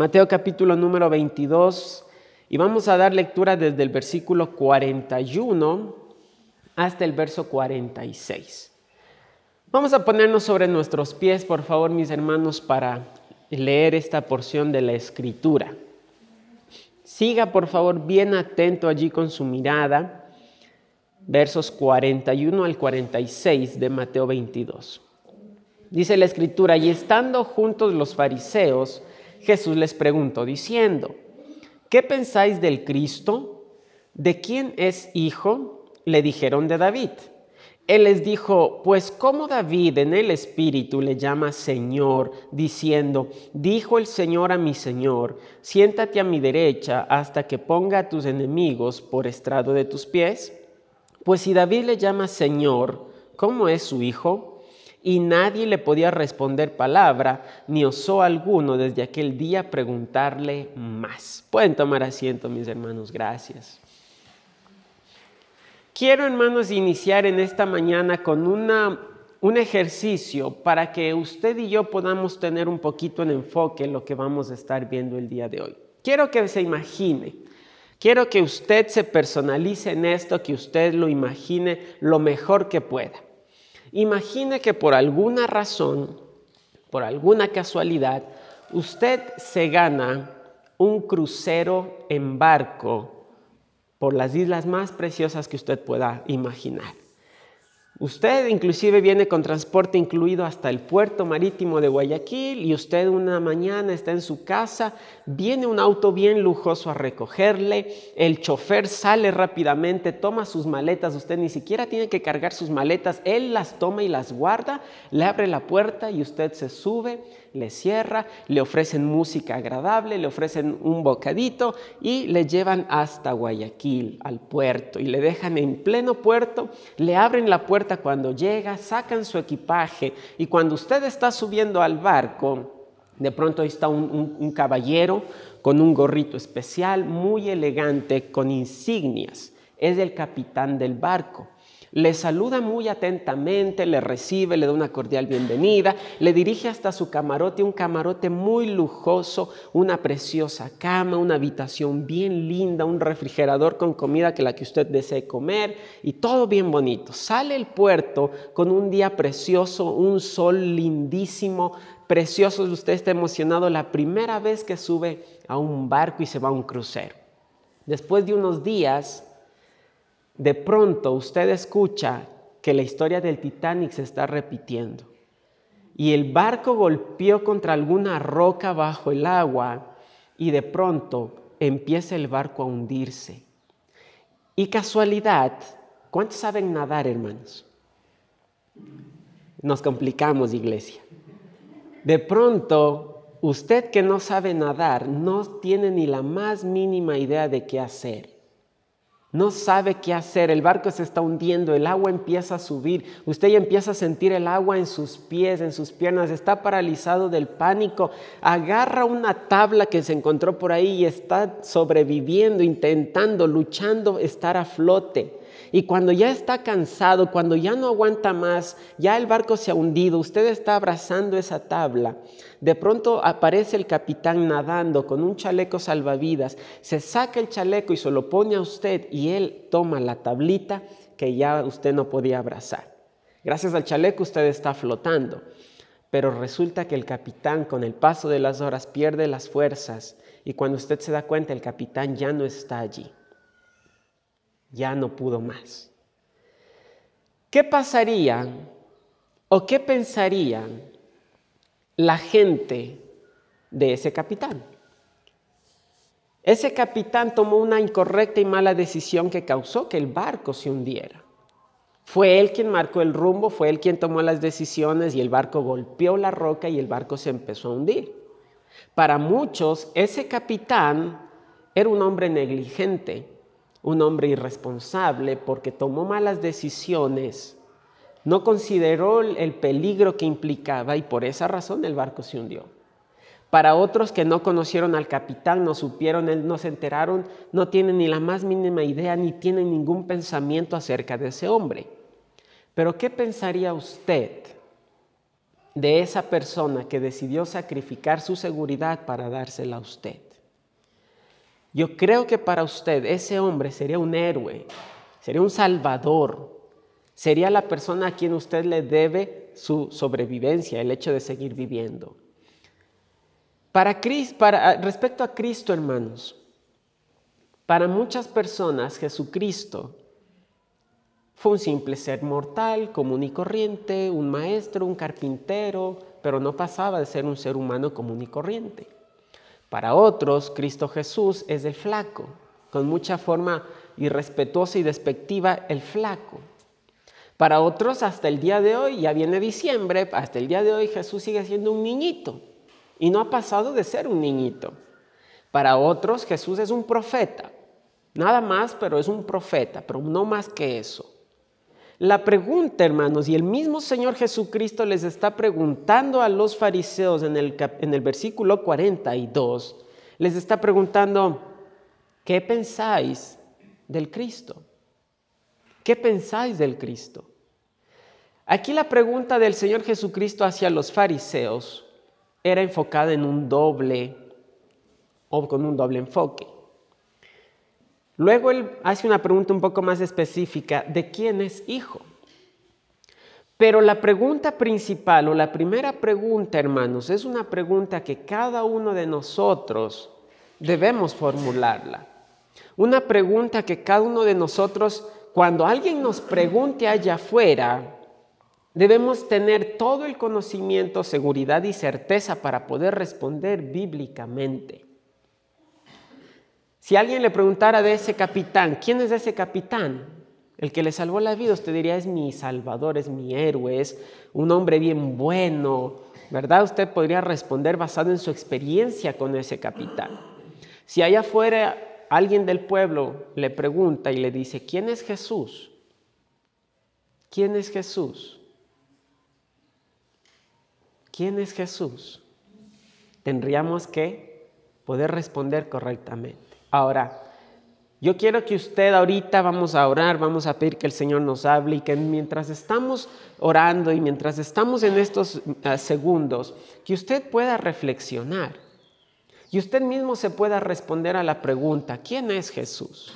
Mateo capítulo número 22 y vamos a dar lectura desde el versículo 41 hasta el verso 46. Vamos a ponernos sobre nuestros pies, por favor, mis hermanos, para leer esta porción de la escritura. Siga, por favor, bien atento allí con su mirada, versos 41 al 46 de Mateo 22. Dice la escritura, y estando juntos los fariseos, Jesús les preguntó diciendo, ¿qué pensáis del Cristo? ¿De quién es hijo? Le dijeron de David. Él les dijo, pues como David en el Espíritu le llama Señor, diciendo, dijo el Señor a mi Señor, siéntate a mi derecha hasta que ponga a tus enemigos por estrado de tus pies. Pues si David le llama Señor, ¿cómo es su hijo? Y nadie le podía responder palabra, ni osó alguno desde aquel día preguntarle más. Pueden tomar asiento, mis hermanos, gracias. Quiero, hermanos, iniciar en esta mañana con una, un ejercicio para que usted y yo podamos tener un poquito en enfoque en lo que vamos a estar viendo el día de hoy. Quiero que se imagine, quiero que usted se personalice en esto, que usted lo imagine lo mejor que pueda. Imagine que por alguna razón, por alguna casualidad, usted se gana un crucero en barco por las islas más preciosas que usted pueda imaginar. Usted inclusive viene con transporte incluido hasta el puerto marítimo de Guayaquil y usted una mañana está en su casa, viene un auto bien lujoso a recogerle, el chofer sale rápidamente, toma sus maletas, usted ni siquiera tiene que cargar sus maletas, él las toma y las guarda, le abre la puerta y usted se sube, le cierra, le ofrecen música agradable, le ofrecen un bocadito y le llevan hasta Guayaquil, al puerto, y le dejan en pleno puerto, le abren la puerta cuando llega, sacan su equipaje y cuando usted está subiendo al barco, de pronto ahí está un, un caballero con un gorrito especial, muy elegante, con insignias. Es el capitán del barco le saluda muy atentamente, le recibe, le da una cordial bienvenida, le dirige hasta su camarote, un camarote muy lujoso, una preciosa cama, una habitación bien linda, un refrigerador con comida que la que usted desee comer y todo bien bonito. Sale el puerto con un día precioso, un sol lindísimo, precioso, usted está emocionado la primera vez que sube a un barco y se va a un crucero. Después de unos días, de pronto usted escucha que la historia del Titanic se está repitiendo y el barco golpeó contra alguna roca bajo el agua y de pronto empieza el barco a hundirse. Y casualidad, ¿cuántos saben nadar, hermanos? Nos complicamos, iglesia. De pronto, usted que no sabe nadar no tiene ni la más mínima idea de qué hacer. No sabe qué hacer, el barco se está hundiendo, el agua empieza a subir, usted ya empieza a sentir el agua en sus pies, en sus piernas, está paralizado del pánico, agarra una tabla que se encontró por ahí y está sobreviviendo, intentando, luchando estar a flote. Y cuando ya está cansado, cuando ya no aguanta más, ya el barco se ha hundido, usted está abrazando esa tabla. De pronto aparece el capitán nadando con un chaleco salvavidas, se saca el chaleco y se lo pone a usted y él toma la tablita que ya usted no podía abrazar. Gracias al chaleco usted está flotando, pero resulta que el capitán con el paso de las horas pierde las fuerzas y cuando usted se da cuenta el capitán ya no está allí ya no pudo más. ¿Qué pasaría o qué pensaría la gente de ese capitán? Ese capitán tomó una incorrecta y mala decisión que causó que el barco se hundiera. Fue él quien marcó el rumbo, fue él quien tomó las decisiones y el barco golpeó la roca y el barco se empezó a hundir. Para muchos, ese capitán era un hombre negligente, un hombre irresponsable porque tomó malas decisiones, no consideró el peligro que implicaba y por esa razón el barco se hundió. Para otros que no conocieron al capitán, no supieron, no se enteraron, no tienen ni la más mínima idea ni tienen ningún pensamiento acerca de ese hombre. Pero ¿qué pensaría usted de esa persona que decidió sacrificar su seguridad para dársela a usted. Yo creo que para usted ese hombre sería un héroe, sería un salvador, sería la persona a quien usted le debe su sobrevivencia, el hecho de seguir viviendo. Para, para respecto a Cristo, hermanos, para muchas personas Jesucristo fue un simple ser mortal, común y corriente, un maestro, un carpintero, pero no pasaba de ser un ser humano común y corriente. Para otros, Cristo Jesús es el flaco, con mucha forma irrespetuosa y despectiva, el flaco. Para otros, hasta el día de hoy, ya viene diciembre, hasta el día de hoy Jesús sigue siendo un niñito y no ha pasado de ser un niñito. Para otros, Jesús es un profeta, nada más, pero es un profeta, pero no más que eso. La pregunta, hermanos, y el mismo Señor Jesucristo les está preguntando a los fariseos en el, en el versículo 42, les está preguntando, ¿qué pensáis del Cristo? ¿Qué pensáis del Cristo? Aquí la pregunta del Señor Jesucristo hacia los fariseos era enfocada en un doble o con un doble enfoque. Luego él hace una pregunta un poco más específica de quién es hijo. Pero la pregunta principal o la primera pregunta, hermanos, es una pregunta que cada uno de nosotros debemos formularla. Una pregunta que cada uno de nosotros, cuando alguien nos pregunte allá afuera, debemos tener todo el conocimiento, seguridad y certeza para poder responder bíblicamente. Si alguien le preguntara de ese capitán, ¿quién es ese capitán? El que le salvó la vida, usted diría, es mi salvador, es mi héroe, es un hombre bien bueno, ¿verdad? Usted podría responder basado en su experiencia con ese capitán. Si allá afuera alguien del pueblo le pregunta y le dice, ¿quién es Jesús? ¿Quién es Jesús? ¿Quién es Jesús? Tendríamos que poder responder correctamente. Ahora, yo quiero que usted ahorita vamos a orar, vamos a pedir que el Señor nos hable y que mientras estamos orando y mientras estamos en estos eh, segundos, que usted pueda reflexionar y usted mismo se pueda responder a la pregunta, ¿quién es Jesús?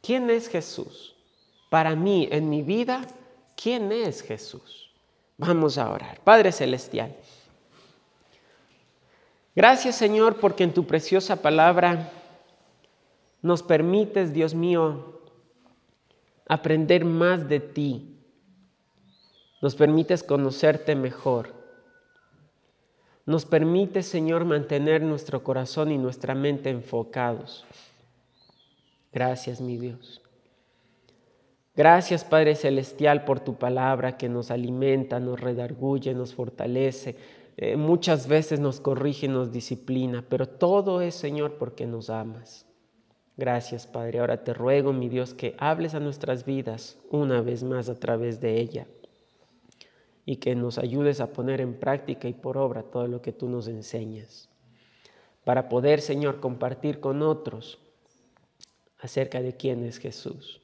¿Quién es Jesús? Para mí, en mi vida, ¿quién es Jesús? Vamos a orar. Padre Celestial, gracias Señor porque en tu preciosa palabra nos permites, Dios mío, aprender más de ti. Nos permites conocerte mejor. Nos permites, Señor, mantener nuestro corazón y nuestra mente enfocados. Gracias, mi Dios. Gracias, Padre Celestial, por tu palabra que nos alimenta, nos redarguye, nos fortalece. Eh, muchas veces nos corrige, nos disciplina, pero todo es, Señor, porque nos amas. Gracias, Padre. Ahora te ruego, mi Dios, que hables a nuestras vidas una vez más a través de ella y que nos ayudes a poner en práctica y por obra todo lo que tú nos enseñas, para poder, Señor, compartir con otros acerca de quién es Jesús.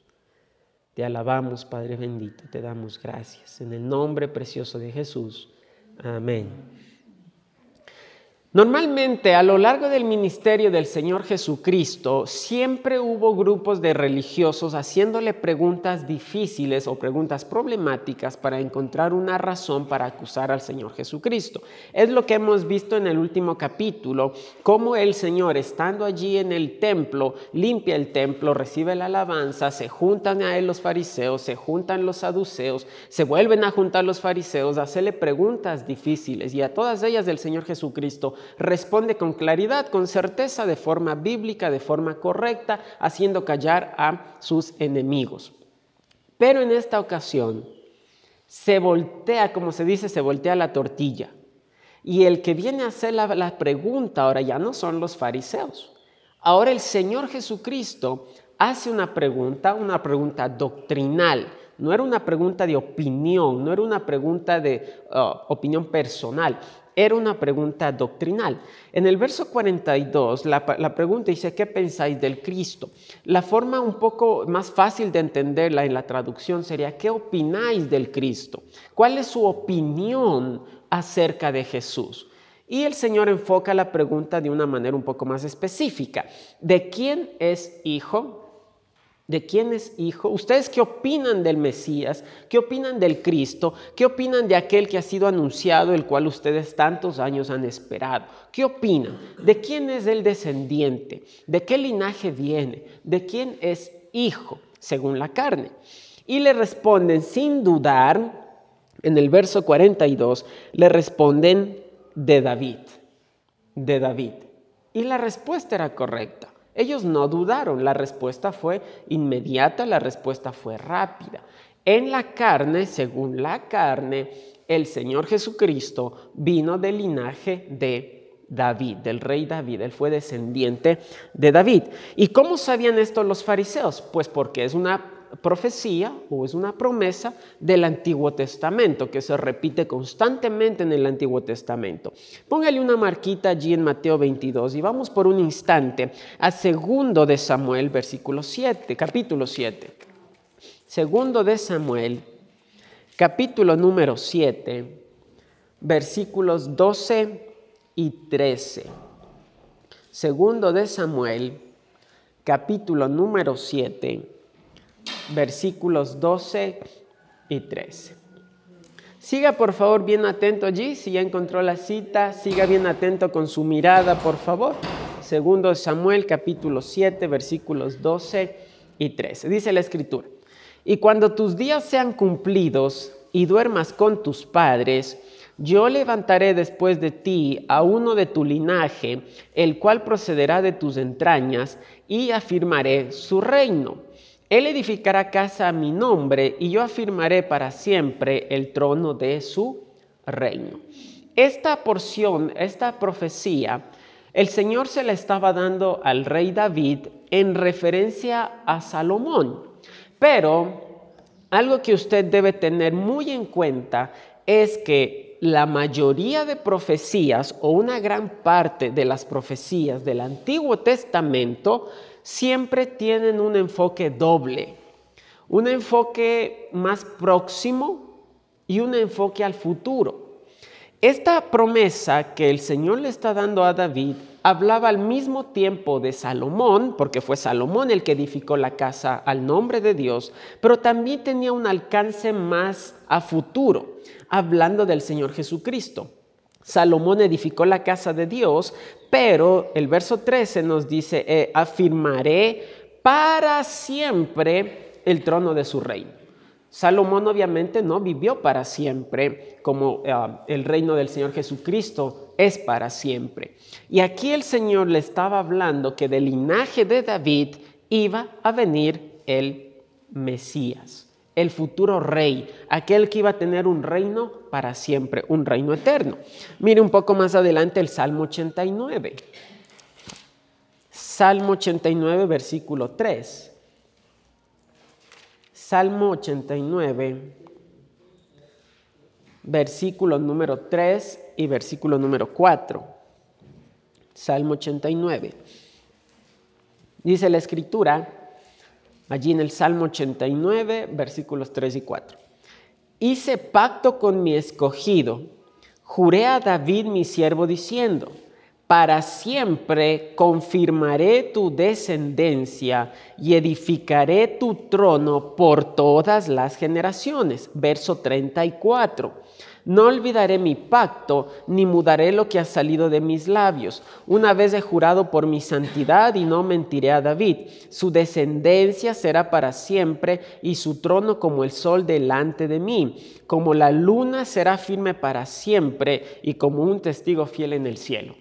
Te alabamos, Padre bendito, te damos gracias. En el nombre precioso de Jesús. Amén. Normalmente a lo largo del ministerio del Señor Jesucristo siempre hubo grupos de religiosos haciéndole preguntas difíciles o preguntas problemáticas para encontrar una razón para acusar al Señor Jesucristo. Es lo que hemos visto en el último capítulo, cómo el Señor estando allí en el templo, limpia el templo, recibe la alabanza, se juntan a él los fariseos, se juntan los saduceos, se vuelven a juntar los fariseos, a hacerle preguntas difíciles y a todas ellas el Señor Jesucristo responde con claridad, con certeza, de forma bíblica, de forma correcta, haciendo callar a sus enemigos. Pero en esta ocasión se voltea, como se dice, se voltea la tortilla. Y el que viene a hacer la, pregunta ahora ya no son los fariseos. Ahora el Señor Jesucristo hace una pregunta, una pregunta doctrinal. No era una pregunta de opinión, no era una pregunta de uh, opinión personal, era una pregunta doctrinal. En el verso 42, la, pregunta dice, ¿qué pensáis del Cristo? La forma un poco más fácil de entenderla en la traducción sería, ¿qué opináis del Cristo? ¿Cuál es su opinión acerca de Jesús. Y el Señor enfoca la pregunta de una manera un poco más específica. ¿De quién es hijo? ¿De quién es hijo? ¿Ustedes qué opinan del Mesías? ¿Qué opinan del Cristo? ¿Qué opinan de aquel que ha sido anunciado, el cual ustedes tantos años han esperado? ¿Qué opinan? ¿De quién es el descendiente? ¿De qué linaje viene? ¿De quién es hijo, según la carne? Y le responden sin dudar, en el verso 42, le responden de David, de David. Y la respuesta era correcta. Ellos no dudaron, la respuesta fue inmediata, la respuesta fue rápida. En la carne, según la carne, el Señor Jesucristo vino del linaje de David, del rey David. Él fue descendiente de David. ¿Y cómo sabían esto los fariseos? Pues porque es una profecía o es una promesa del Antiguo Testamento que se repite constantemente en el Antiguo Testamento. Póngale una marquita allí en Mateo 22 y vamos por un instante a segundo de Samuel, versículo 7, capítulo 7. Segundo de Samuel, capítulo número 7, versículos 12 y 13. Segundo de Samuel, capítulo número 7 versículos 12 y 13. Siga por favor bien atento allí, si ya encontró la cita, siga bien atento con su mirada, por favor. Segundo Samuel capítulo 7, versículos 12 y 13. Dice la escritura, y cuando tus días sean cumplidos y duermas con tus padres, yo levantaré después de ti a uno de tu linaje, el cual procederá de tus entrañas, y afirmaré su reino él edificará casa a mi nombre y yo afirmaré para siempre el trono de su reino. Esta porción, esta profecía, el Señor se la estaba dando al rey David en referencia a Salomón. Pero algo que usted debe tener muy en cuenta es que la mayoría de profecías o una gran parte de las profecías del Antiguo Testamento siempre tienen un enfoque doble, un enfoque más próximo y un enfoque al futuro. Esta promesa que el Señor le está dando a David hablaba al mismo tiempo de Salomón, porque fue Salomón el que edificó la casa al nombre de Dios, pero también tenía un alcance más a futuro, hablando del Señor Jesucristo. Salomón edificó la casa de Dios, pero el verso 13 nos dice, eh, afirmaré para siempre el trono de su reino. Salomón obviamente no vivió para siempre como eh, el reino del Señor Jesucristo es para siempre. Y aquí el Señor le estaba hablando que del linaje de David iba a venir el Mesías el futuro rey, aquel que iba a tener un reino para siempre, un reino eterno. Mire un poco más adelante el Salmo 89. Salmo 89, versículo 3. Salmo 89, versículo número 3 y versículo número 4. Salmo 89. Dice la escritura, allí en el Salmo 89, versículos 3 y 4. Hice pacto con mi escogido, juré a David mi siervo diciendo, para siempre confirmaré tu descendencia y edificaré tu trono por todas las generaciones. Verso 34. No olvidaré mi pacto, ni mudaré lo que ha salido de mis labios. Una vez he jurado por mi santidad y no mentiré a David. Su descendencia será para siempre y su trono como el sol delante de mí. Como la luna será firme para siempre y como un testigo fiel en el cielo.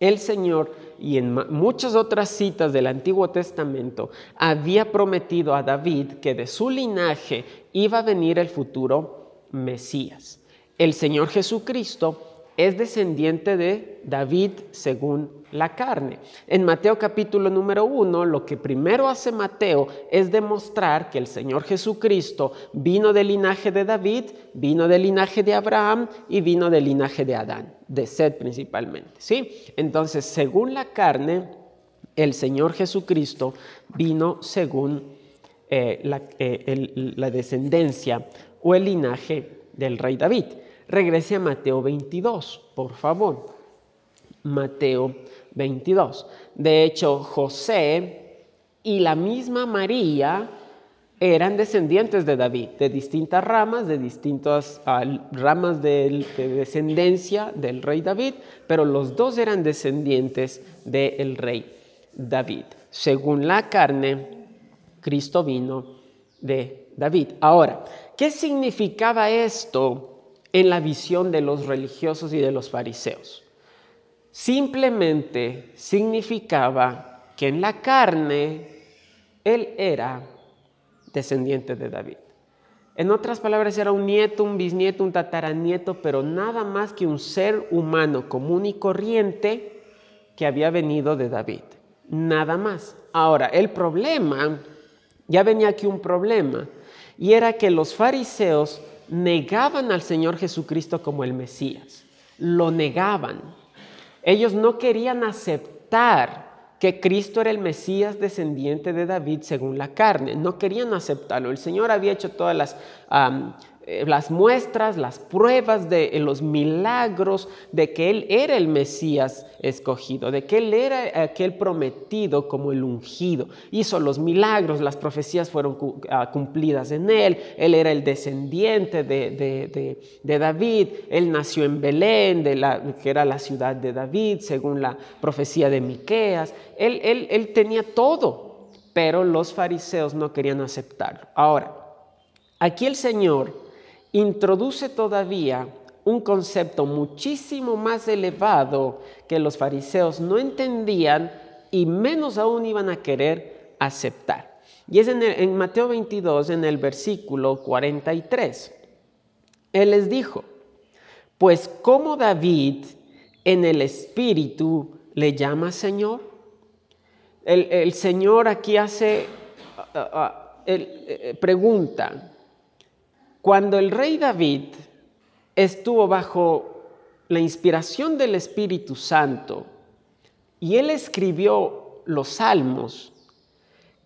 El Señor y en muchas otras citas del Antiguo Testamento había prometido a David que de su linaje iba a venir el futuro Mesías el Señor Jesucristo es descendiente de David según la carne. En Mateo capítulo número uno, lo que primero hace Mateo es demostrar que el Señor Jesucristo vino del linaje de David, vino del linaje de Abraham y vino del linaje de Adán, de Sed principalmente. ¿sí? Entonces, según la carne, el Señor Jesucristo vino según eh, eh, la descendencia o el linaje del rey David. Regrese a Mateo 22, por favor. Mateo 22. De hecho, José y la misma María eran descendientes de David, de distintas ramas, de distintas ah, ramas de, descendencia del rey David, pero los dos eran descendientes del rey David. Según la carne, Cristo vino de David. Ahora, ¿qué significaba esto en la visión de los religiosos y de los fariseos? Simplemente significaba que en la carne él era descendiente de David. En otras palabras, era un nieto, un bisnieto, un tataranieto, pero nada más que un ser humano común y corriente que había venido de David. Nada más. Ahora, el problema, ya venía aquí un problema, y era que los fariseos negaban al Señor Jesucristo como el Mesías. Lo negaban. Ellos no querían aceptar que Cristo era el Mesías descendiente de David según la carne. No querían aceptarlo. El Señor había hecho todas las las muestras, las pruebas de eh, los milagros de que Él era el Mesías escogido, de que Él era aquel prometido como el ungido. Hizo los milagros, las profecías fueron ah, cumplidas en Él, Él era el descendiente de, David, Él nació en Belén, que era la ciudad de David, según la profecía de Miqueas. Él, él tenía todo, pero los fariseos no querían aceptarlo. Ahora, aquí el Señor introduce todavía un concepto muchísimo más elevado que los fariseos no entendían y menos aún iban a querer aceptar. Y es en, Mateo 22, en el versículo 43. Él les dijo, pues como David en el Espíritu le llama Señor. El, Señor aquí hace, eh, pregunta, cuando el rey David estuvo bajo la inspiración del Espíritu Santo y él escribió los salmos,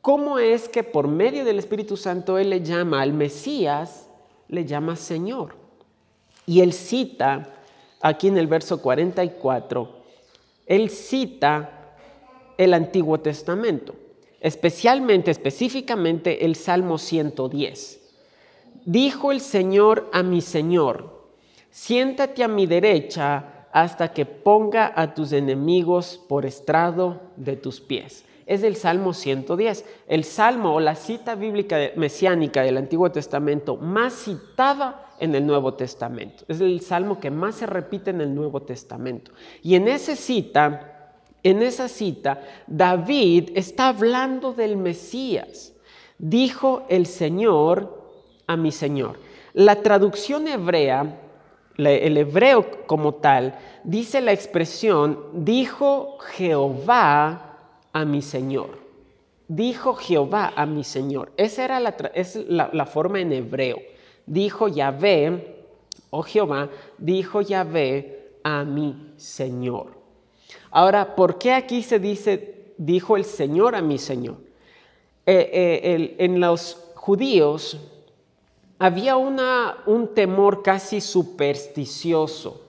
¿cómo es que por medio del Espíritu Santo él le llama al Mesías, le llama Señor? Y él cita aquí en el verso 44, él cita el Antiguo Testamento, especialmente, específicamente el Salmo 110. Dijo el Señor a mi Señor, siéntate a mi derecha hasta que ponga a tus enemigos por estrado de tus pies. Es el Salmo 110, el Salmo o la cita bíblica mesiánica del Antiguo Testamento más citada en el Nuevo Testamento. Es el Salmo que más se repite en el Nuevo Testamento. Y en esa cita, en esa cita, David está hablando del Mesías. Dijo el Señor a mi Señor. La traducción hebrea, el hebreo como tal, dice la expresión, dijo Jehová a mi Señor. Dijo Jehová a mi Señor. Esa era la, es la, forma en hebreo. Dijo Yahvé, o oh Jehová, dijo Yahvé a mi Señor. Ahora, ¿por qué aquí se dice, dijo el Señor a mi Señor? Eh, eh, en los judíos, había un temor casi supersticioso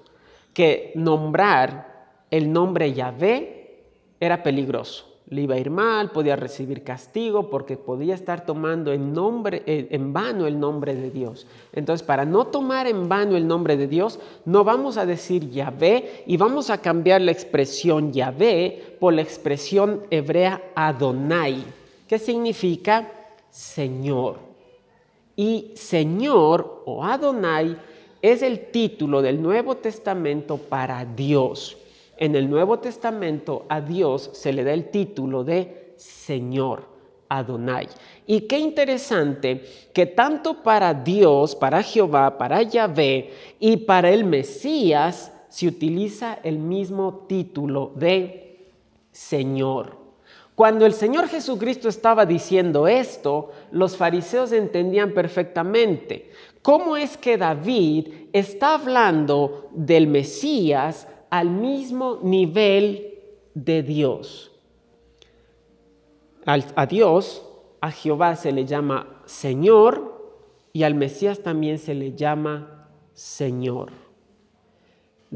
que nombrar el nombre Yahvé era peligroso. Le iba a ir mal, podía recibir castigo porque podía estar tomando en, nombre, en vano el nombre de Dios. Entonces, para no tomar en vano el nombre de Dios, no vamos a decir Yahvé y vamos a cambiar la expresión Yahvé por la expresión hebrea Adonai, que significa Señor. Y Señor o Adonai es el título del Nuevo Testamento para Dios. En el Nuevo Testamento a Dios se le da el título de Señor. Adonai. Y qué interesante que tanto para Dios, para Jehová, para Yahvé y para el Mesías se utiliza el mismo título de Señor. Cuando el Señor Jesucristo estaba diciendo esto, los fariseos entendían perfectamente cómo es que David está hablando del Mesías al mismo nivel de Dios. a Dios, a Jehová se le llama Señor y al Mesías también se le llama Señor.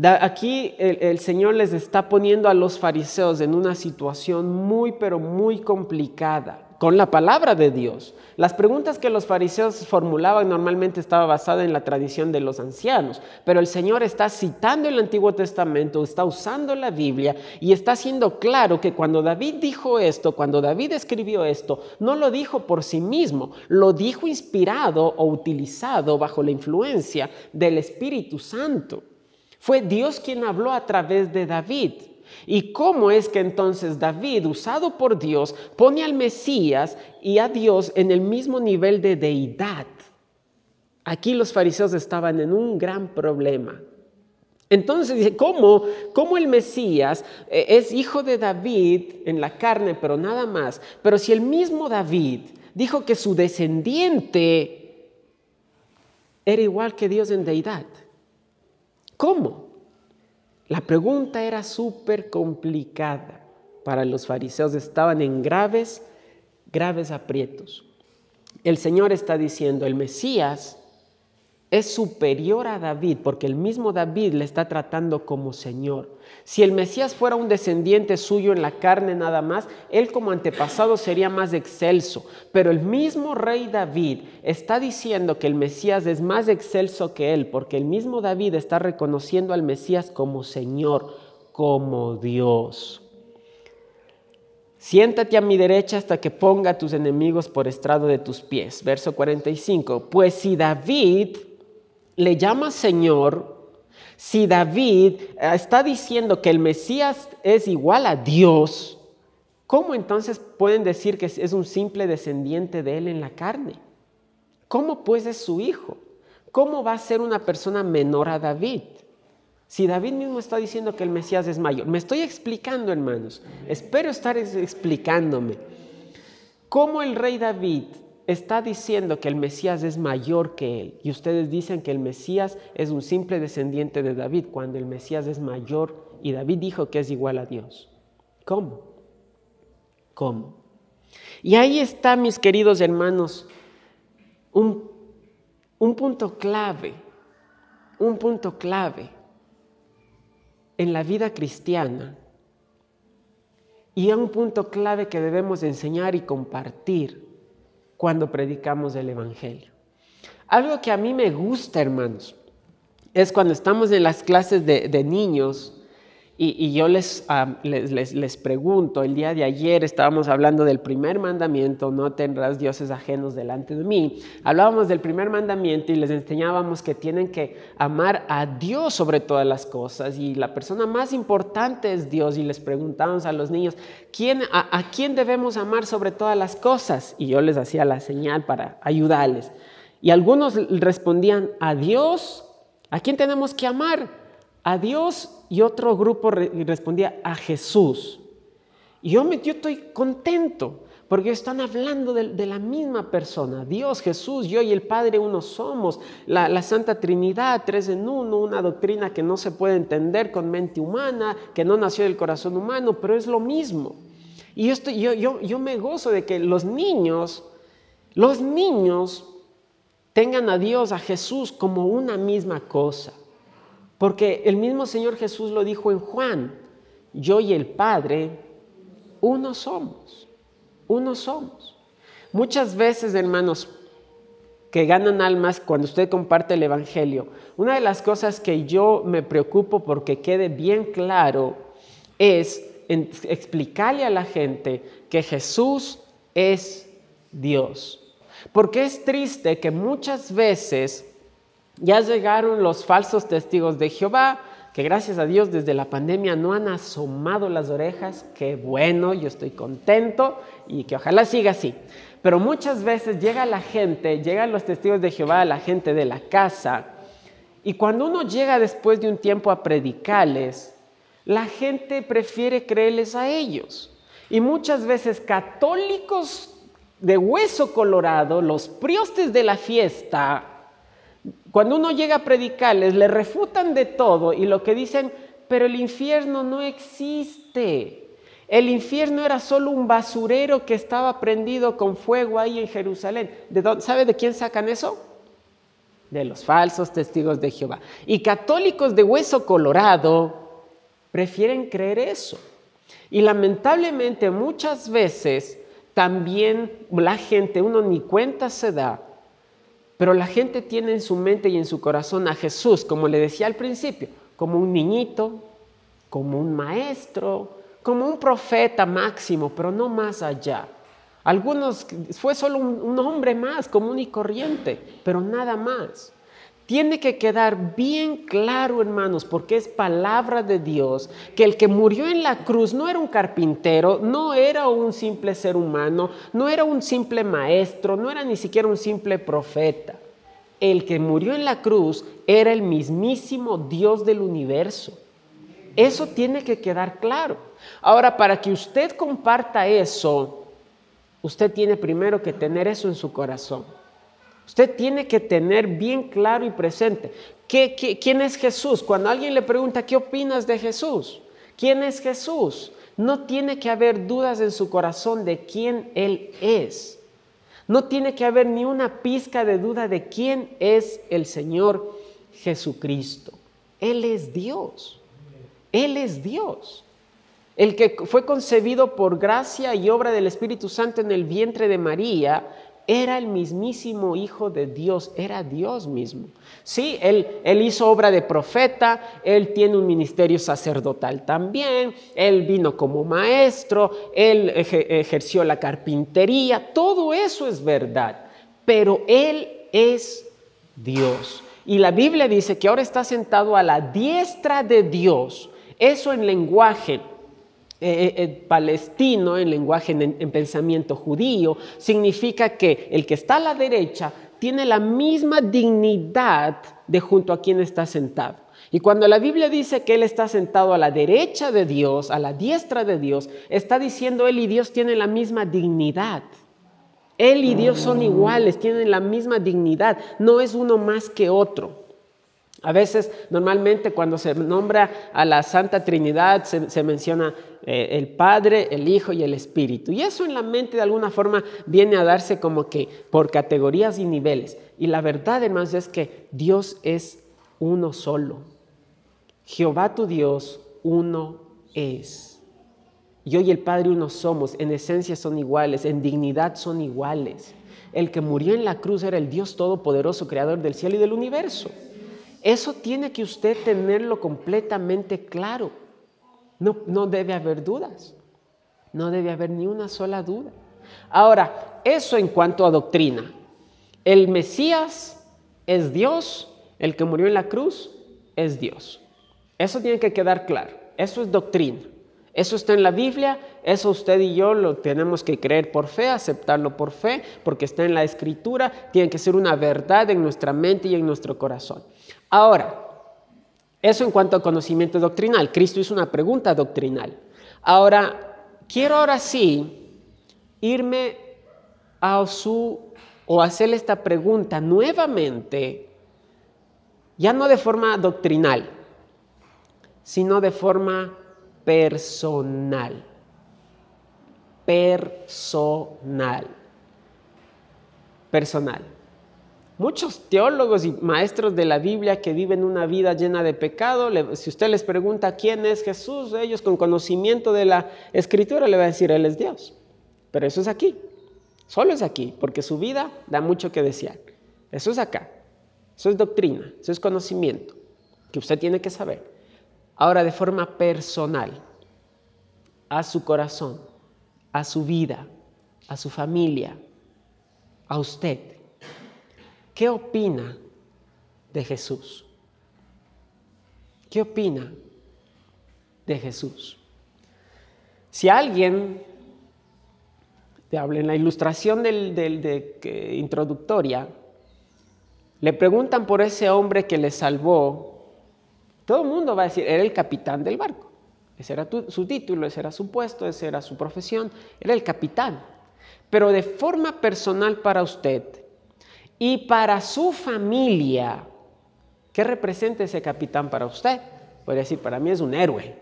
Aquí el, Señor les está poniendo a los fariseos en una situación muy, pero muy complicada con la palabra de Dios. Las preguntas que los fariseos formulaban normalmente estaba basada en la tradición de los ancianos, pero el Señor está citando el Antiguo Testamento, está usando la Biblia y está haciendo claro que cuando David dijo esto, cuando David escribió esto, no lo dijo por sí mismo, lo dijo inspirado o utilizado bajo la influencia del Espíritu Santo. Fue Dios quien habló a través de David. ¿Y cómo es que entonces David, usado por Dios, pone al Mesías y a Dios en el mismo nivel de deidad? Aquí los fariseos estaban en un gran problema. Entonces dice, ¿cómo, ¿cómo, el Mesías eh, es hijo de David en la carne, pero nada más? Pero si el mismo David dijo que su descendiente era igual que Dios en deidad. ¿Cómo? La pregunta era súper complicada para los fariseos. Estaban en graves, graves aprietos. El Señor está diciendo, el Mesías es superior a David, porque el mismo David le está tratando como Señor. Si el Mesías fuera un descendiente suyo en la carne nada más, él como antepasado sería más excelso. Pero el mismo rey David está diciendo que el Mesías es más excelso que él, porque el mismo David está reconociendo al Mesías como Señor, como Dios. Siéntate a mi derecha hasta que ponga a tus enemigos por estrado de tus pies. Verso 45. Pues si David le llama Señor, si David eh, está diciendo que el Mesías es igual a Dios, ¿cómo entonces pueden decir que es un simple descendiente de él en la carne? ¿Cómo pues es su hijo? ¿Cómo va a ser una persona menor a David? Si David mismo está diciendo que el Mesías es mayor. Me estoy explicando, hermanos. Espero estar explicándome. ¿Cómo el rey David está diciendo que el Mesías es mayor que él y ustedes dicen que el Mesías es un simple descendiente de David cuando el Mesías es mayor y David dijo que es igual a Dios. ¿Cómo? ¿Cómo? Y ahí está, mis queridos hermanos, un, un punto clave, un punto clave en la vida cristiana y un punto clave que debemos enseñar y compartir cuando predicamos el Evangelio. Algo que a mí me gusta, hermanos, es cuando estamos en las clases de, niños y, yo les, les, les, pregunto, el día de ayer estábamos hablando del primer mandamiento, no tendrás dioses ajenos delante de mí. Hablábamos del primer mandamiento y les enseñábamos que tienen que amar a Dios sobre todas las cosas y la persona más importante es Dios y les preguntábamos a los niños, ¿quién, ¿a quién debemos amar sobre todas las cosas? Y yo les hacía la señal para ayudarles. Y algunos respondían, a Dios, ¿a quién tenemos que amar? A Dios y otro grupo respondía a Jesús. Y yo, me, yo estoy contento porque están hablando de, la misma persona, Dios, Jesús, yo y el Padre uno somos, la, Santa Trinidad, tres en uno, una doctrina que no se puede entender con mente humana, que no nació del corazón humano, pero es lo mismo. Y yo, yo me gozo de que los niños, los niños tengan a Dios, a Jesús como una misma cosa. Porque el mismo Señor Jesús lo dijo en Juan, yo y el Padre, uno somos, uno somos. Muchas veces, hermanos, que ganan almas cuando usted comparte el Evangelio, una de las cosas que yo me preocupo porque quede bien claro es explicarle a la gente que Jesús es Dios. Porque es triste que muchas veces ya llegaron los falsos testigos de Jehová, que gracias a Dios desde la pandemia no han asomado las orejas. Qué bueno, yo estoy contento y que ojalá siga así. Pero muchas veces llega la gente, llegan los testigos de Jehová, la gente de la casa, y cuando uno llega después de un tiempo a predicarles, la gente prefiere creerles a ellos. Y muchas veces católicos de hueso colorado, los priostes de la fiesta, cuando uno llega a predicarles, le refutan de todo y lo que dicen, pero el infierno no existe. El infierno era solo un basurero que estaba prendido con fuego ahí en Jerusalén. ¿De ¿Sabe de quién sacan eso? de los falsos testigos de Jehová. Y católicos de hueso colorado prefieren creer eso. Y lamentablemente muchas veces también la gente, uno ni cuenta se da, pero la gente tiene en su mente y en su corazón a Jesús, como le decía al principio, como un niñito, como un maestro, como un profeta máximo, pero no más allá. Algunos fue solo un, hombre más, común y corriente, pero nada más. Tiene que quedar bien claro, hermanos, porque es palabra de Dios, que el que murió en la cruz no era un carpintero, no era un simple ser humano, no era un simple maestro, no era ni siquiera un simple profeta. El que murió en la cruz era el mismísimo Dios del universo. Eso tiene que quedar claro. Ahora, para que usted comparta eso, usted tiene primero que tener eso en su corazón. Usted tiene que tener bien claro y presente quién es Jesús. Cuando alguien le pregunta, ¿qué opinas de Jesús? ¿Quién es Jesús? No tiene que haber dudas en su corazón de quién Él es. No tiene que haber ni una pizca de duda de quién es el Señor Jesucristo. Él es Dios. Él es Dios. El que fue concebido por gracia y obra del Espíritu Santo en el vientre de María, era el mismísimo Hijo de Dios, era Dios mismo. Sí, él, él, hizo obra de profeta, él tiene un ministerio sacerdotal también, él vino como maestro, él ejerció la carpintería, todo eso es verdad, pero él es Dios. Y la Biblia dice que ahora está sentado a la diestra de Dios. Eso en lenguaje eh, eh, palestino, en lenguaje, en, pensamiento judío, significa que el que está a la derecha tiene la misma dignidad de junto a quien está sentado. Y cuando la Biblia dice que Él está sentado a la derecha de Dios, a la diestra de Dios, está diciendo Él y Dios tienen la misma dignidad. Él y Dios son iguales, tienen la misma dignidad, no es uno más que otro. A veces, normalmente, cuando se nombra a la Santa Trinidad, se, menciona eh, el Padre, el Hijo y el Espíritu. Y eso en la mente, de alguna forma, viene a darse como que por categorías y niveles. Y la verdad, hermanos, es que Dios es uno solo. Jehová tu Dios, uno es. Yo y el Padre uno somos, en esencia son iguales, en dignidad son iguales. El que murió en la cruz era el Dios Todopoderoso, Creador del cielo y del universo. Eso tiene que usted tenerlo completamente claro. No, no debe haber dudas. No debe haber ni una sola duda. Ahora, eso en cuanto a doctrina. El Mesías es Dios, el que murió en la cruz es Dios. Eso tiene que quedar claro. Eso es doctrina. Eso está en la Biblia, eso usted y yo lo tenemos que creer por fe, aceptarlo por fe, porque está en la escritura, tiene que ser una verdad en nuestra mente y en nuestro corazón. Ahora, eso en cuanto a conocimiento doctrinal. Cristo hizo una pregunta doctrinal. Ahora, quiero ahora sí irme a su o hacerle esta pregunta nuevamente, ya no de forma doctrinal, sino de forma personal. Personal. Personal. Muchos teólogos y maestros de la Biblia que viven una vida llena de pecado, si usted les pregunta quién es Jesús, ellos con conocimiento de la escritura le va a decir, Él es Dios. Pero eso es aquí, solo es aquí, porque su vida da mucho que desear. Eso es acá, eso es doctrina, eso es conocimiento que usted tiene que saber. Ahora de forma personal, a su corazón, a su vida, a su familia, a usted. ¿Qué opina de Jesús? ¿Qué opina de Jesús? Si alguien, en la ilustración del, de, introductoria, le preguntan por ese hombre que le salvó, todo el mundo va a decir, era el capitán del barco. Ese era su título, ese era su puesto, esa era su profesión, era el capitán. Pero de forma personal para usted, y para su familia. ¿Qué representa ese capitán para usted? Puede decir, para mí es un héroe.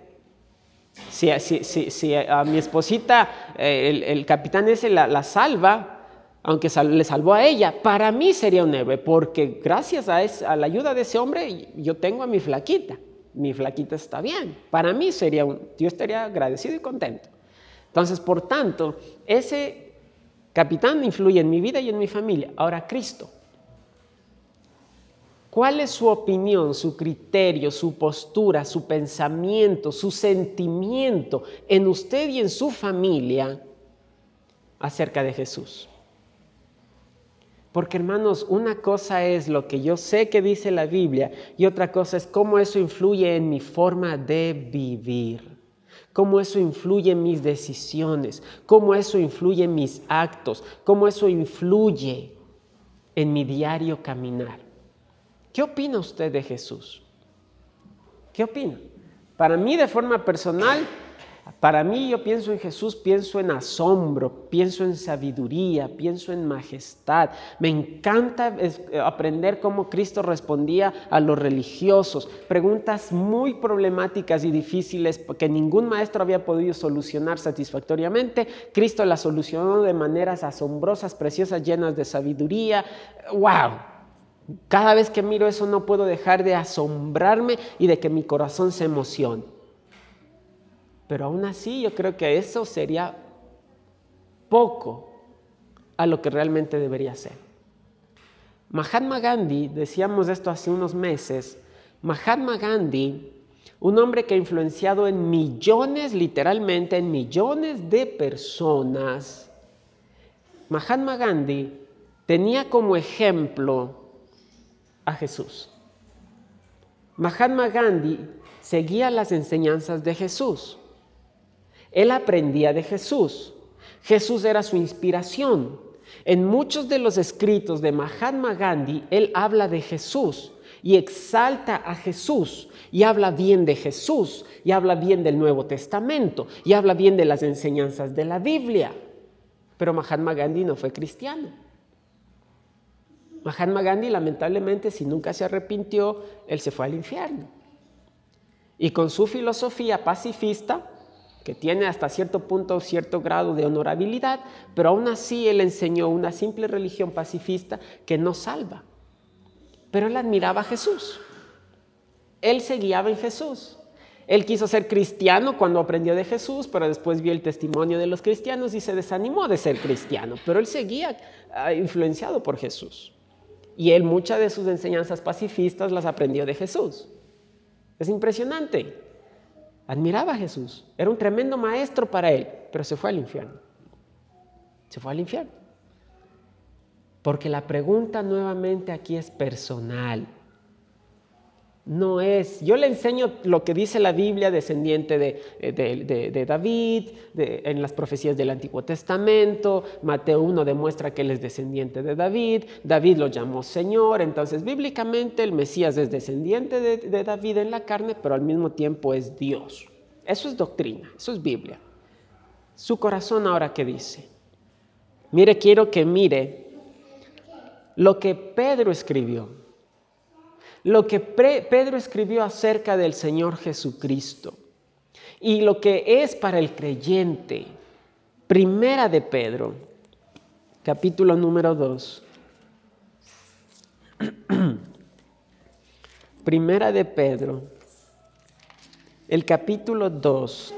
Si, a mi esposita eh, el, capitán ese la, salva, aunque le salvó a ella, para mí sería un héroe, porque gracias a, a, la ayuda de ese hombre yo tengo a mi flaquita. Mi flaquita está bien. Para mí sería un, yo estaría agradecido y contento. Entonces, por tanto, ese capitán influye en mi vida y en mi familia. Ahora, Cristo. ¿Cuál es su opinión, su criterio, su postura, su pensamiento, su sentimiento en usted y en su familia acerca de Jesús? Porque hermanos, una cosa es lo que yo sé que dice la Biblia y otra cosa es cómo eso influye en mi forma de vivir, cómo eso influye en mis decisiones, cómo eso influye en mis actos, cómo eso influye en mi diario caminar. ¿Qué opina usted de Jesús? ¿Qué opina? Para mí de forma personal, para mí yo pienso en Jesús, pienso en asombro, pienso en sabiduría, pienso en majestad. Me encanta eh, aprender cómo Cristo respondía a los religiosos, preguntas muy problemáticas y difíciles que ningún maestro había podido solucionar satisfactoriamente. Cristo las solucionó de maneras asombrosas, preciosas, llenas de sabiduría. ¡Wow! Cada vez que miro eso no puedo dejar de asombrarme y de que mi corazón se emocione. Pero aún así yo creo que eso sería poco a lo que realmente debería ser. Mahatma Gandhi, decíamos esto hace unos meses, Mahatma Gandhi, un hombre que ha influenciado en millones, literalmente en millones de personas, Mahatma Gandhi tenía como ejemplo a Jesús. Mahatma Gandhi seguía las enseñanzas de Jesús. Él aprendía de Jesús. Jesús era su inspiración. En muchos de los escritos de Mahatma Gandhi, él habla de Jesús y exalta a Jesús y habla bien de Jesús y habla bien del Nuevo Testamento y habla bien de las enseñanzas de la Biblia. Pero Mahatma Gandhi no fue cristiano. Mahatma Gandhi, lamentablemente, si nunca se arrepintió, él se fue al infierno. Y con su filosofía pacifista, que tiene hasta cierto punto cierto grado de honorabilidad, pero aún así él enseñó una simple religión pacifista que no salva. Pero él admiraba a Jesús. Él se guiaba en Jesús. Él quiso ser cristiano cuando aprendió de Jesús, pero después vio el testimonio de los cristianos y se desanimó de ser cristiano. Pero él seguía ah, influenciado por Jesús. Y él muchas de sus enseñanzas pacifistas las aprendió de Jesús. Es impresionante. Admiraba a Jesús. Era un tremendo maestro para él, pero se fue al infierno. Se fue al infierno. Porque la pregunta nuevamente aquí es personal no es, yo le enseño lo que dice la Biblia, descendiente de, eh, David, en las profecías del Antiguo Testamento, Mateo 1 demuestra que él es descendiente de David, David lo llamó Señor, entonces bíblicamente el Mesías es descendiente de David en la carne, pero al mismo tiempo es Dios. Eso es doctrina, eso es Biblia. Su corazón ahora qué dice. Mire, quiero que mire lo que Pedro escribió lo que Pedro escribió acerca del Señor Jesucristo y lo que es para el creyente. Primera de Pedro, capítulo número 2. Primera de Pedro, el capítulo 2,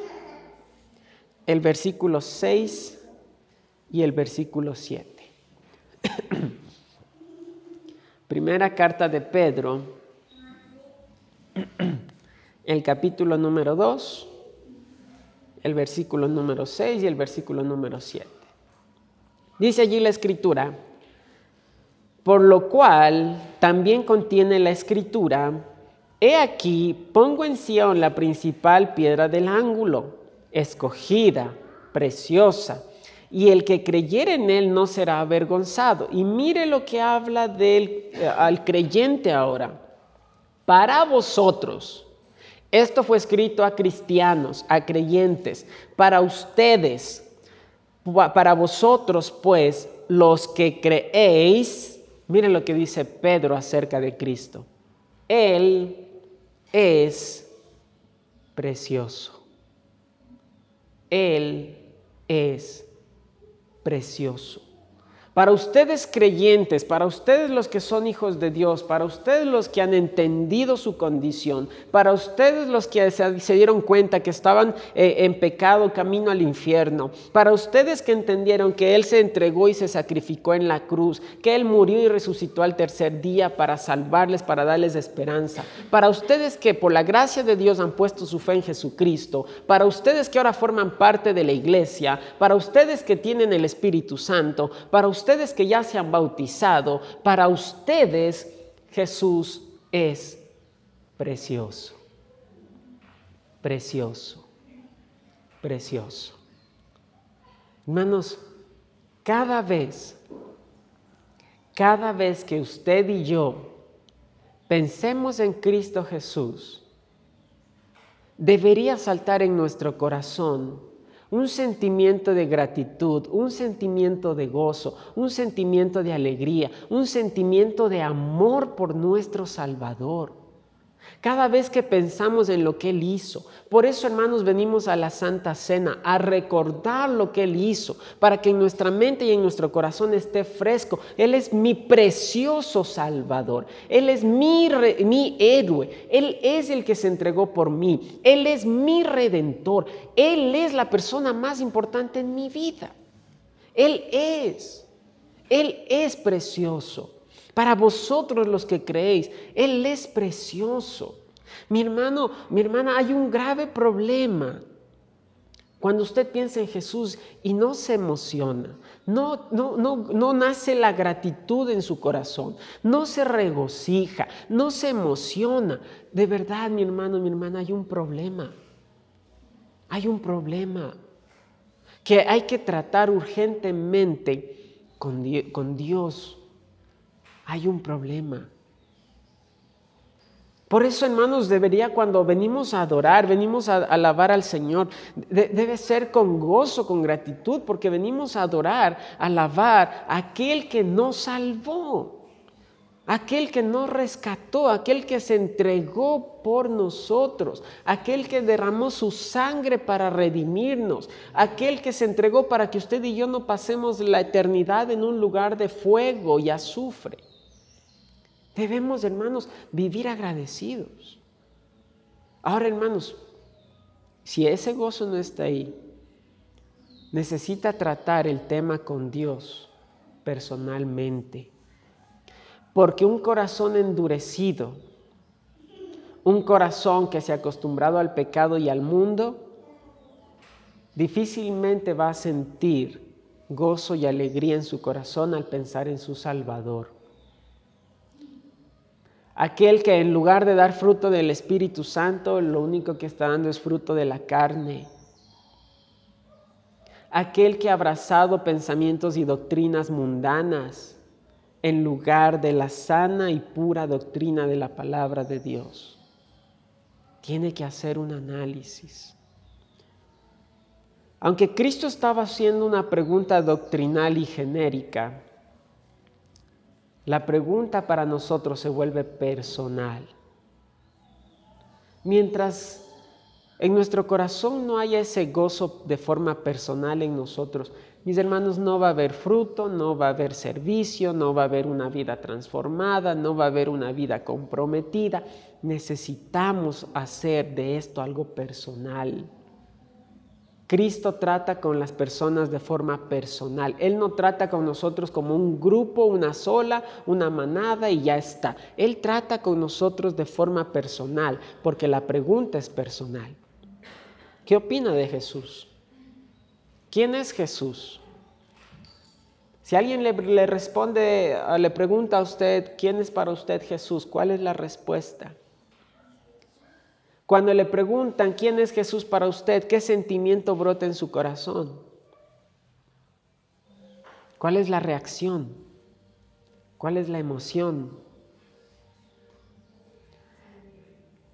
el versículo 6 y el versículo 7. Primera carta de Pedro, el capítulo número 2, el versículo número 6 y el versículo número 7. Dice allí la escritura, por lo cual también contiene la escritura, he aquí, pongo en Sion la principal piedra del ángulo, escogida, preciosa y el que creyere en él no será avergonzado. Y mire lo que habla del, eh, al creyente ahora. Para vosotros, esto fue escrito a cristianos, a creyentes, para ustedes, para vosotros pues, los que creéis, mire lo que dice Pedro acerca de Cristo. Él es precioso. Él es precioso precioso. Para ustedes creyentes, para ustedes los que son hijos de Dios, para ustedes los que han entendido su condición, para ustedes los que se, dieron cuenta que estaban eh, en pecado camino al infierno, para ustedes que entendieron que Él se entregó y se sacrificó en la cruz, que Él murió y resucitó al tercer día para salvarles, para darles esperanza, para ustedes que por la gracia de Dios han puesto su fe en Jesucristo, para ustedes que ahora forman parte de la iglesia, para ustedes que tienen el Espíritu Santo, para ustedes ustedes que ya se han bautizado, para ustedes Jesús es precioso, precioso, precioso. Hermanos, cada vez, cada vez que usted y yo pensemos en Cristo Jesús, debería saltar en nuestro corazón un sentimiento de gratitud, un sentimiento de gozo, un sentimiento de alegría, un sentimiento de amor por nuestro Salvador. Cada vez que pensamos en lo que Él hizo. Por eso, hermanos, venimos a la Santa Cena a recordar lo que Él hizo, para que en nuestra mente y en nuestro corazón esté fresco. Él es mi precioso Salvador. Él es mi, mi héroe. Él es el que se entregó por mí. Él es mi redentor. Él es la persona más importante en mi vida. Él es. Él es precioso. Para vosotros los que creéis, Él es precioso. Mi hermano, mi hermana, hay un grave problema. Cuando usted piensa en Jesús y no se emociona, no, no, no, no nace la gratitud en su corazón, no se regocija, no se emociona. De verdad, mi hermano, mi hermana, hay un problema. Hay un problema que hay que tratar urgentemente con, con Dios hay un problema. Por eso, hermanos, debería cuando venimos a adorar, venimos a alabar al Señor, debe ser con gozo, con gratitud, porque venimos a adorar, a alabar a aquel que nos salvó, aquel que nos rescató, aquel que se entregó por nosotros, aquel que derramó su sangre para redimirnos, aquel que se entregó para que usted y yo no pasemos la eternidad en un lugar de fuego y azufre. Debemos, hermanos, vivir agradecidos. Ahora, hermanos, si ese gozo no está ahí, necesita tratar el tema con Dios personalmente. Porque un corazón endurecido, un corazón que se ha acostumbrado al pecado y al mundo, difícilmente va a sentir gozo y alegría en su corazón al pensar en su Salvador. Aquel que en lugar de dar fruto del Espíritu Santo, lo único que está dando es fruto de la carne. Aquel que ha abrazado pensamientos y doctrinas mundanas en lugar de la sana y pura doctrina de la palabra de Dios. Tiene que hacer un análisis. Aunque Cristo estaba haciendo una pregunta doctrinal y genérica, la pregunta para nosotros se vuelve personal. Mientras en nuestro corazón no haya ese gozo de forma personal en nosotros, mis hermanos, no va a haber fruto, no va a haber servicio, no va a haber una vida transformada, no va a haber una vida comprometida. Necesitamos hacer de esto algo personal. Cristo trata con las personas de forma personal. Él no trata con nosotros como un grupo, una sola, una manada y ya está. Él trata con nosotros de forma personal, porque la pregunta es personal. ¿Qué opina de Jesús? ¿Quién es Jesús? Si alguien le, le responde, le pregunta a usted, ¿quién es para usted Jesús? ¿Cuál es la respuesta? Cuando le preguntan quién es Jesús para usted, ¿qué sentimiento brota en su corazón? ¿Cuál es la reacción? ¿Cuál es la emoción?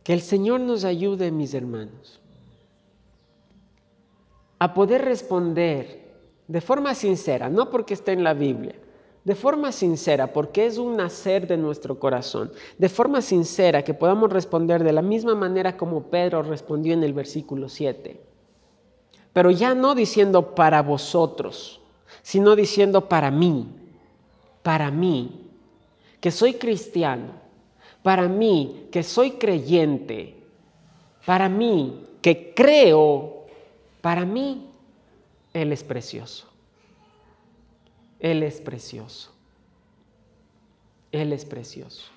Que el Señor nos ayude, mis hermanos, a poder responder de forma sincera, no porque esté en la Biblia, de forma sincera, porque es un nacer de nuestro corazón, de forma sincera que podamos responder de la misma manera como Pedro respondió en el versículo 7. Pero ya no diciendo para vosotros, sino diciendo para mí. para mí, que soy cristiano, para mí, que soy creyente, para mí, que creo, para mí, Él es precioso. Él es precioso. Él es precioso.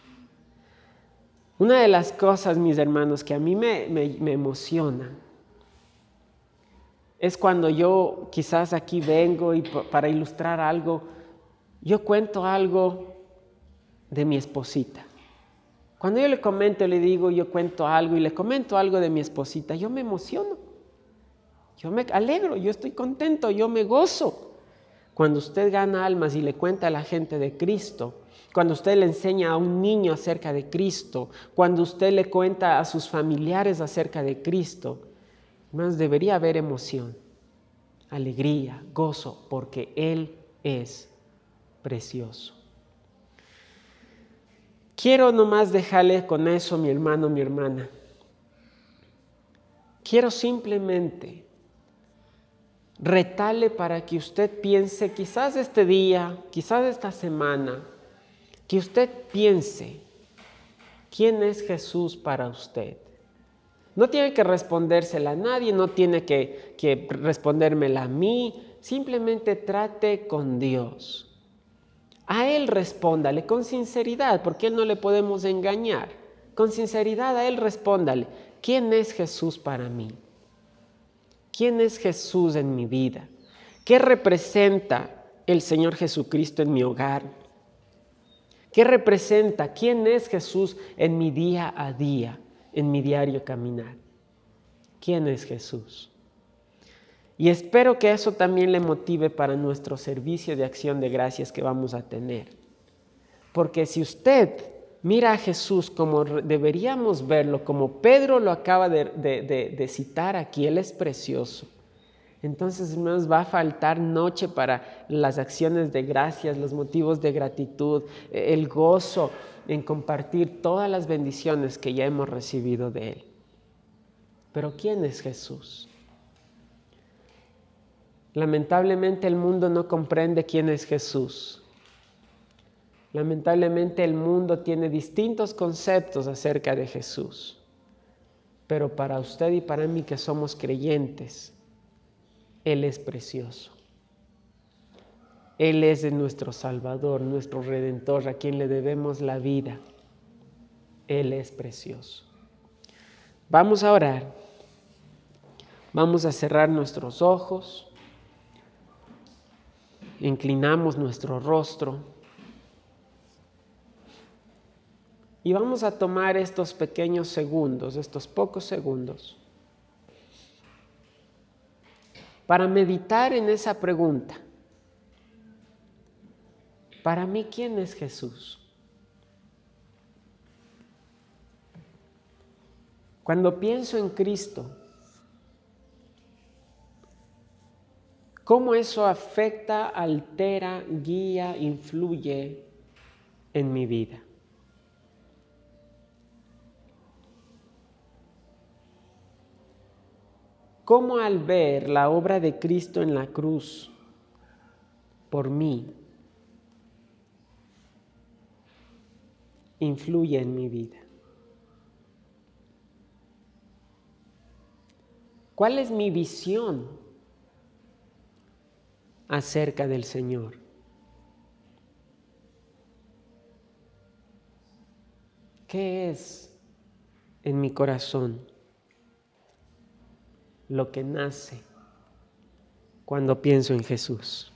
Una de las cosas, mis hermanos, que a mí me, me, emociona es cuando yo quizás aquí vengo y para ilustrar algo, yo cuento algo de mi esposita. Cuando yo le comento, le digo, yo cuento algo y le comento algo de mi esposita, yo me emociono. Yo me alegro, yo estoy contento, yo me gozo. Cuando usted gana almas y le cuenta a la gente de Cristo, cuando usted le enseña a un niño acerca de Cristo, cuando usted le cuenta a sus familiares acerca de Cristo, más debería haber emoción, alegría, gozo, porque Él es precioso. Quiero nomás dejarle con eso, mi hermano, mi hermana. Quiero simplemente retarle para que usted piense, quizás este día, quizás esta semana, que usted piense, ¿quién es Jesús para usted? No tiene que respondérsela a nadie, no tiene que, que respondérmela a mí, simplemente trate con Dios. A Él respóndale con sinceridad, porque Él no le podemos engañar. Con sinceridad a Él respóndale, ¿quién es Jesús para mí? ¿Quién es Jesús en mi vida? ¿Qué representa el Señor Jesucristo en mi hogar? ¿Qué representa? ¿Quién es Jesús en mi día a día, en mi diario caminar? ¿Quién es Jesús? Y espero que eso también le motive para nuestro servicio de acción de gracias que vamos a tener. Porque si usted mira a Jesús como deberíamos verlo, como Pedro lo acaba de, citar aquí, Él es precioso entonces, nos va a faltar noche para las acciones de gracias, los motivos de gratitud, el gozo en compartir todas las bendiciones que ya hemos recibido de Él. Pero ¿quién es Jesús? Lamentablemente el mundo no comprende quién es Jesús. Lamentablemente el mundo tiene distintos conceptos acerca de Jesús. Pero para usted y para mí que somos creyentes, él es precioso. Él es nuestro Salvador, nuestro Redentor, a quien le debemos la vida. Él es precioso. Vamos a orar. Vamos a cerrar nuestros ojos. Inclinamos nuestro rostro. Y vamos a tomar estos pequeños segundos, estos pocos segundos para meditar en esa pregunta. Para mí, ¿quién es Jesús? Cuando pienso en Cristo, ¿cómo eso afecta, altera, guía, influye en mi vida? Cómo al ver la obra de Cristo en la cruz por mí, influye en mi vida. ¿Cuál es mi visión acerca del Señor? ¿Qué es en mi corazón? Lo que nace cuando pienso en Jesús.